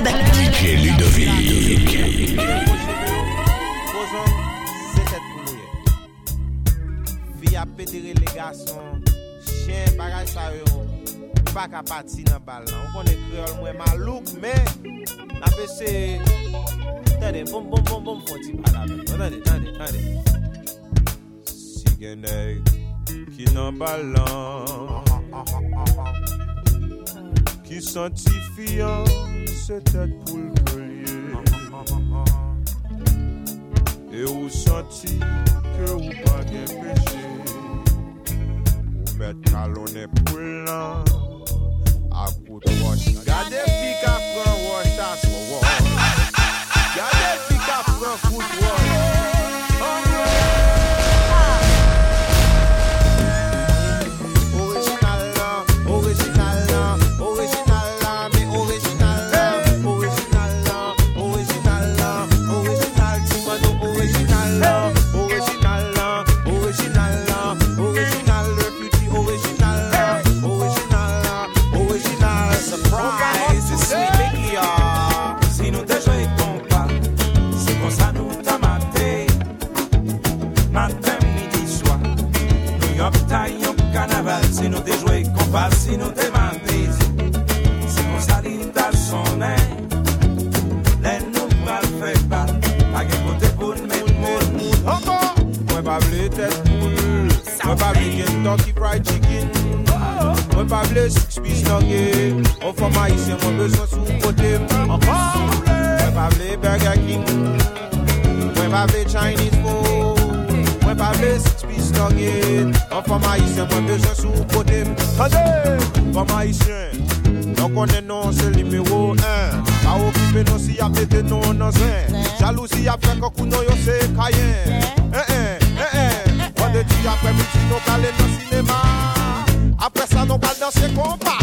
club. DJ Ludovic. Fi a pedere le gason, chen bagay sa yo, pa ka pati nan bal nan. Ou konen kreol mwen malouk, men, na pe se, tande, bom, bom, bom, bom, foti bala men. Tande, tande, tande. Si genèk, ki nan bal nan, qui sanctifiant cette tête pour le Et ou senti que ou pas de péché, ou mettre talonnet pour l'an, à coup de roche, Kentucky Fried Chicken. Mwen pa vle six piece nugget Ou fwa ma isen mwen bezon sou kote Mwen pa vle Burger King. Mwen pa vle Chinese food. Mwen pa vle six piece nugget Ou fwa ma isen mwen bezon sou kote Tade Fwa ma isen Non konen non se numero 1 Ka okipe non si ap mette non nan Jalou si ap fè kakou non yo se kayen eh, eh vendredi apre midi nou kal e nan sinema Apre sa nou kal danse kompa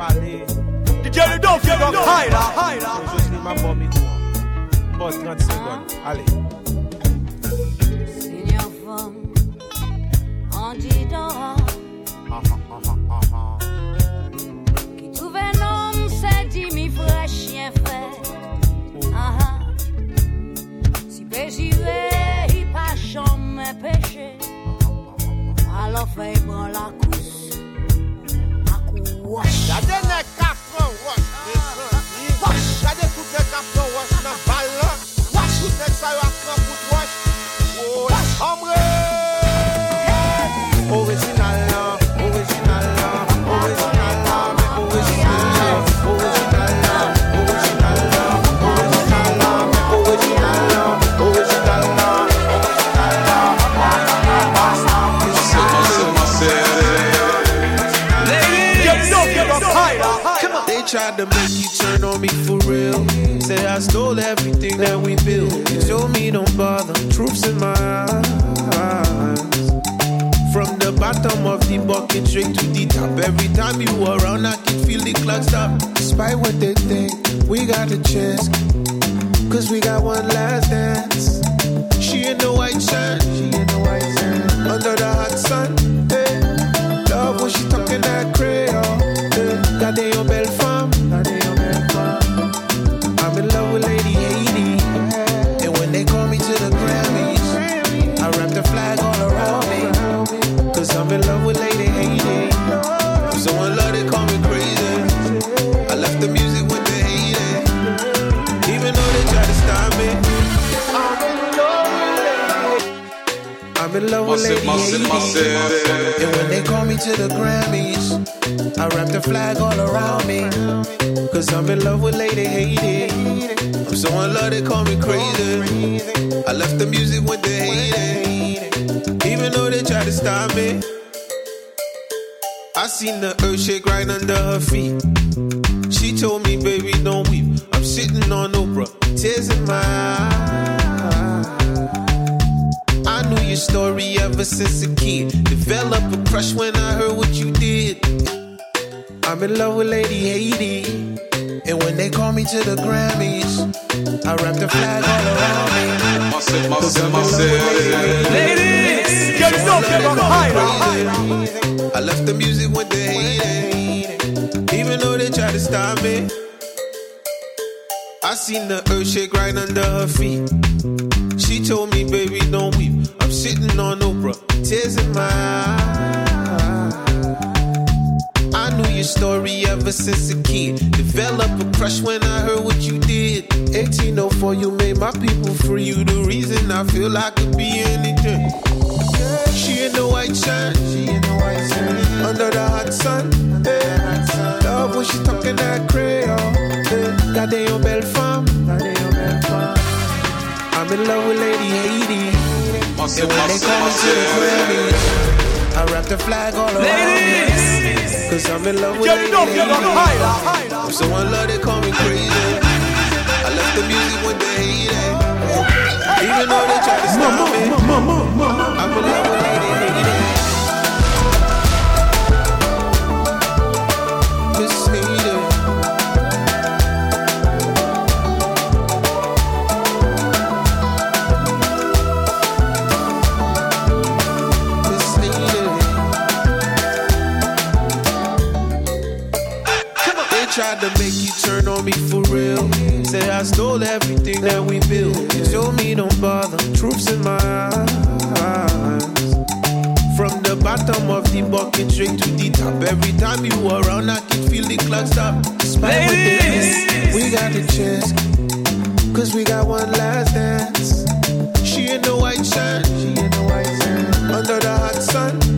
Jocelyne bral pale DJ Ludovick, Hayla, Hayla. Gen Jocelyne ma bon mikro Bon 30 secondes, allez tried to make you turn on me for real. Say I stole everything that we built. You told me don't bother. Truths in my eyes. From the bottom of the bucket straight to the top. Every time you were around, I could feel the clock stop. Despite what they think, we got a chance. Cause we got one last dance. She in the white shirt. She in the white to the Grammys, I wrap the flag all around me. Cause I'm in love with Lady Haiti. I'm so in love they call me crazy. I left the music when they hate it. Even though they try to stop me. I seen the earth shake right under her feet. She told me, baby, don't weep. I'm sitting on Oprah, tears in my eyes. Ever since a kid. Develop a crush when I heard what you did. I'm in love with Lady Haiti. And when they call me to the Grammys, I wrap the flag all around me. Marcel, Cause I'm Marcel, in love with Lady Marcel. Haiti. Get it up, get it up, higher. I left the music when they hate it. Even though they try to stop me. I seen the earth shake right under her feet. She told me, baby, don't weep. I'm sitting on Oprah, tears in my eyes. I knew your story ever since a kid. Develop a crush when I heard what you did. 1804, you made my people free. You the reason I feel I could be anything. She in the white shirt, she in the white shirt, under the hot sun. Yeah. Eh. Love when she talking that Creole. Yeah. Goddamn belle femme, goddamn belle femme. I'm in love with Lady Haiti. And when they me to the. Grammys, I wrap the flag all around me. Cause I'm in love with you. Lady it up, get it up, Haiti. higher. I'm so in love they call me crazy. I left the music when they hate it. Even though they try to stop me. I'm in love with Lady tried to make you turn on me for real. Say I stole everything that we built. You told me don't bother. Truths in my eyes. From the bottom of the bucket straight to the top. Every time you around, I can feel the clock stop. Despite we got the chance. Cause we got one last dance. She in the white shirt. She in the white shirt. Under the hot sun.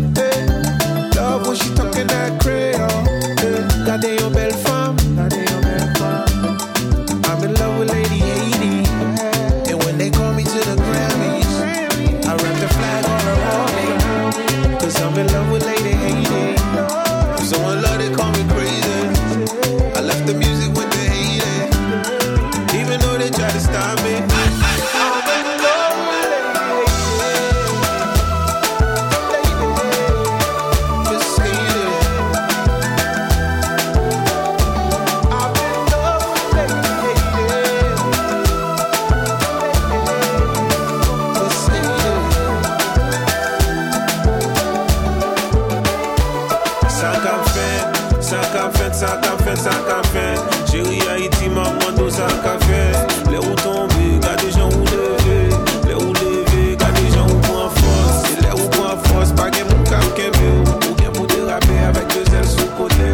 sa ka fet, sa ka fet, sa ka fet Chéri Haiti, maman do sa ka fet Le ou tombe, gade jan ou leve. Le ou leve, gade jan ou pran fos Se le ou pran fos, pa gen moun kam kebe Ou gen pou derape, avek de zel sou kote.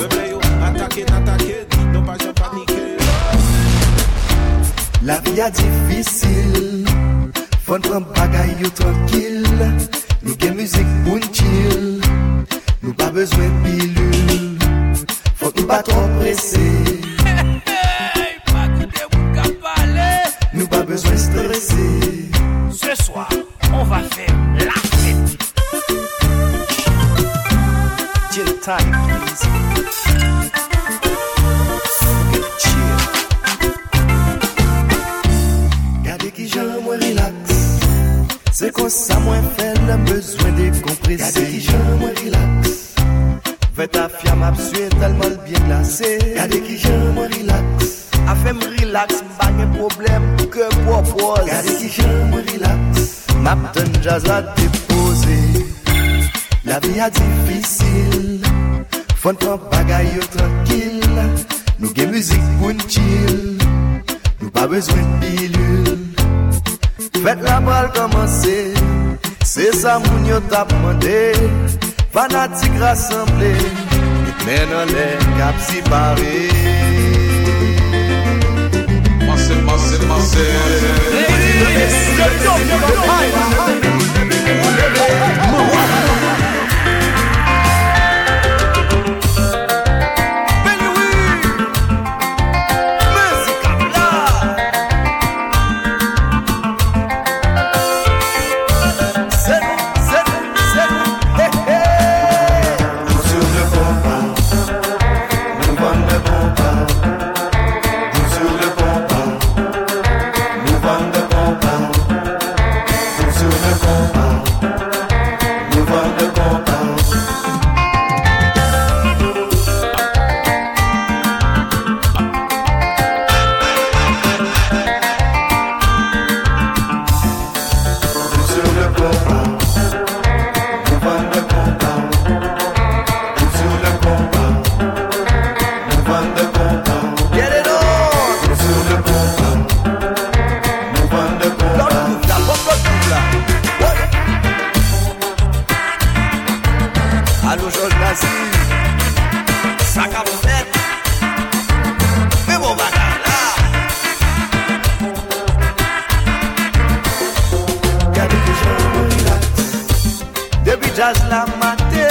Meble yo, atake, atake, non pa jen panike La vi a difisil Fon pran bagay yo tranquil Nou gen müzik pou n'chil Nou pa bezwen pilul, fok nou pa tro presse Hey, hey, pa koute moun ka pale Nou pa bezwen stresse mwen bezwen dekomprese Gade ki jan mwen relax. Vet ta fya ap sue telman l bien glase. Gade ki jan mwen relax. A fem relax m gen problem pou ke propose Gade ki jan mwen relax. Map ten jaz la depose. La vi a difisil. Fon pran bagay yo tranquil. Nou gen müzik pou n'chil Nou pa bezwen pilul Fèt la pral komanse. Se sa moun yo tap mande Fanatik rassemble Mwen an lè kap si pare. Mase, mase, mase Mase, mase, mase jaz la mate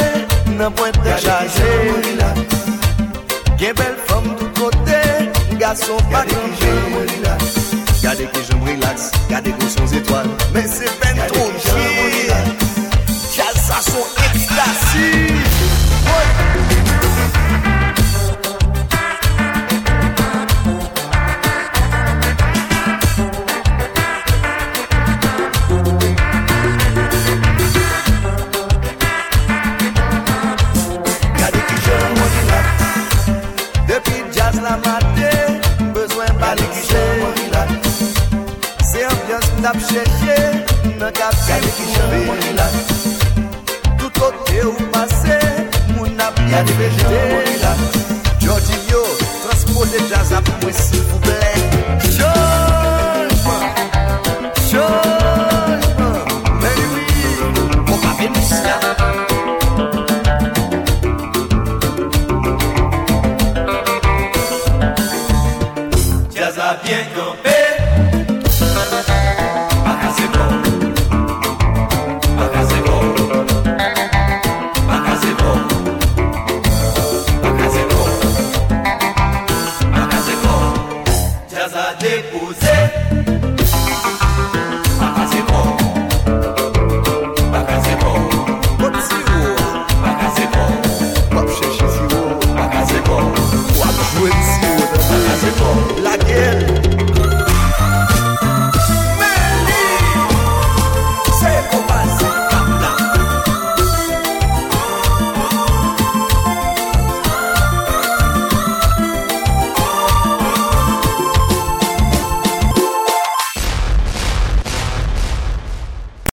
Nan pwente de chaje. Gen bel fom tout kote Gason pa konje Gade ki jom relax Gade ki son zetwal Men se pen tro Gade veje, mwen relax yo, transporte jazz apou mwen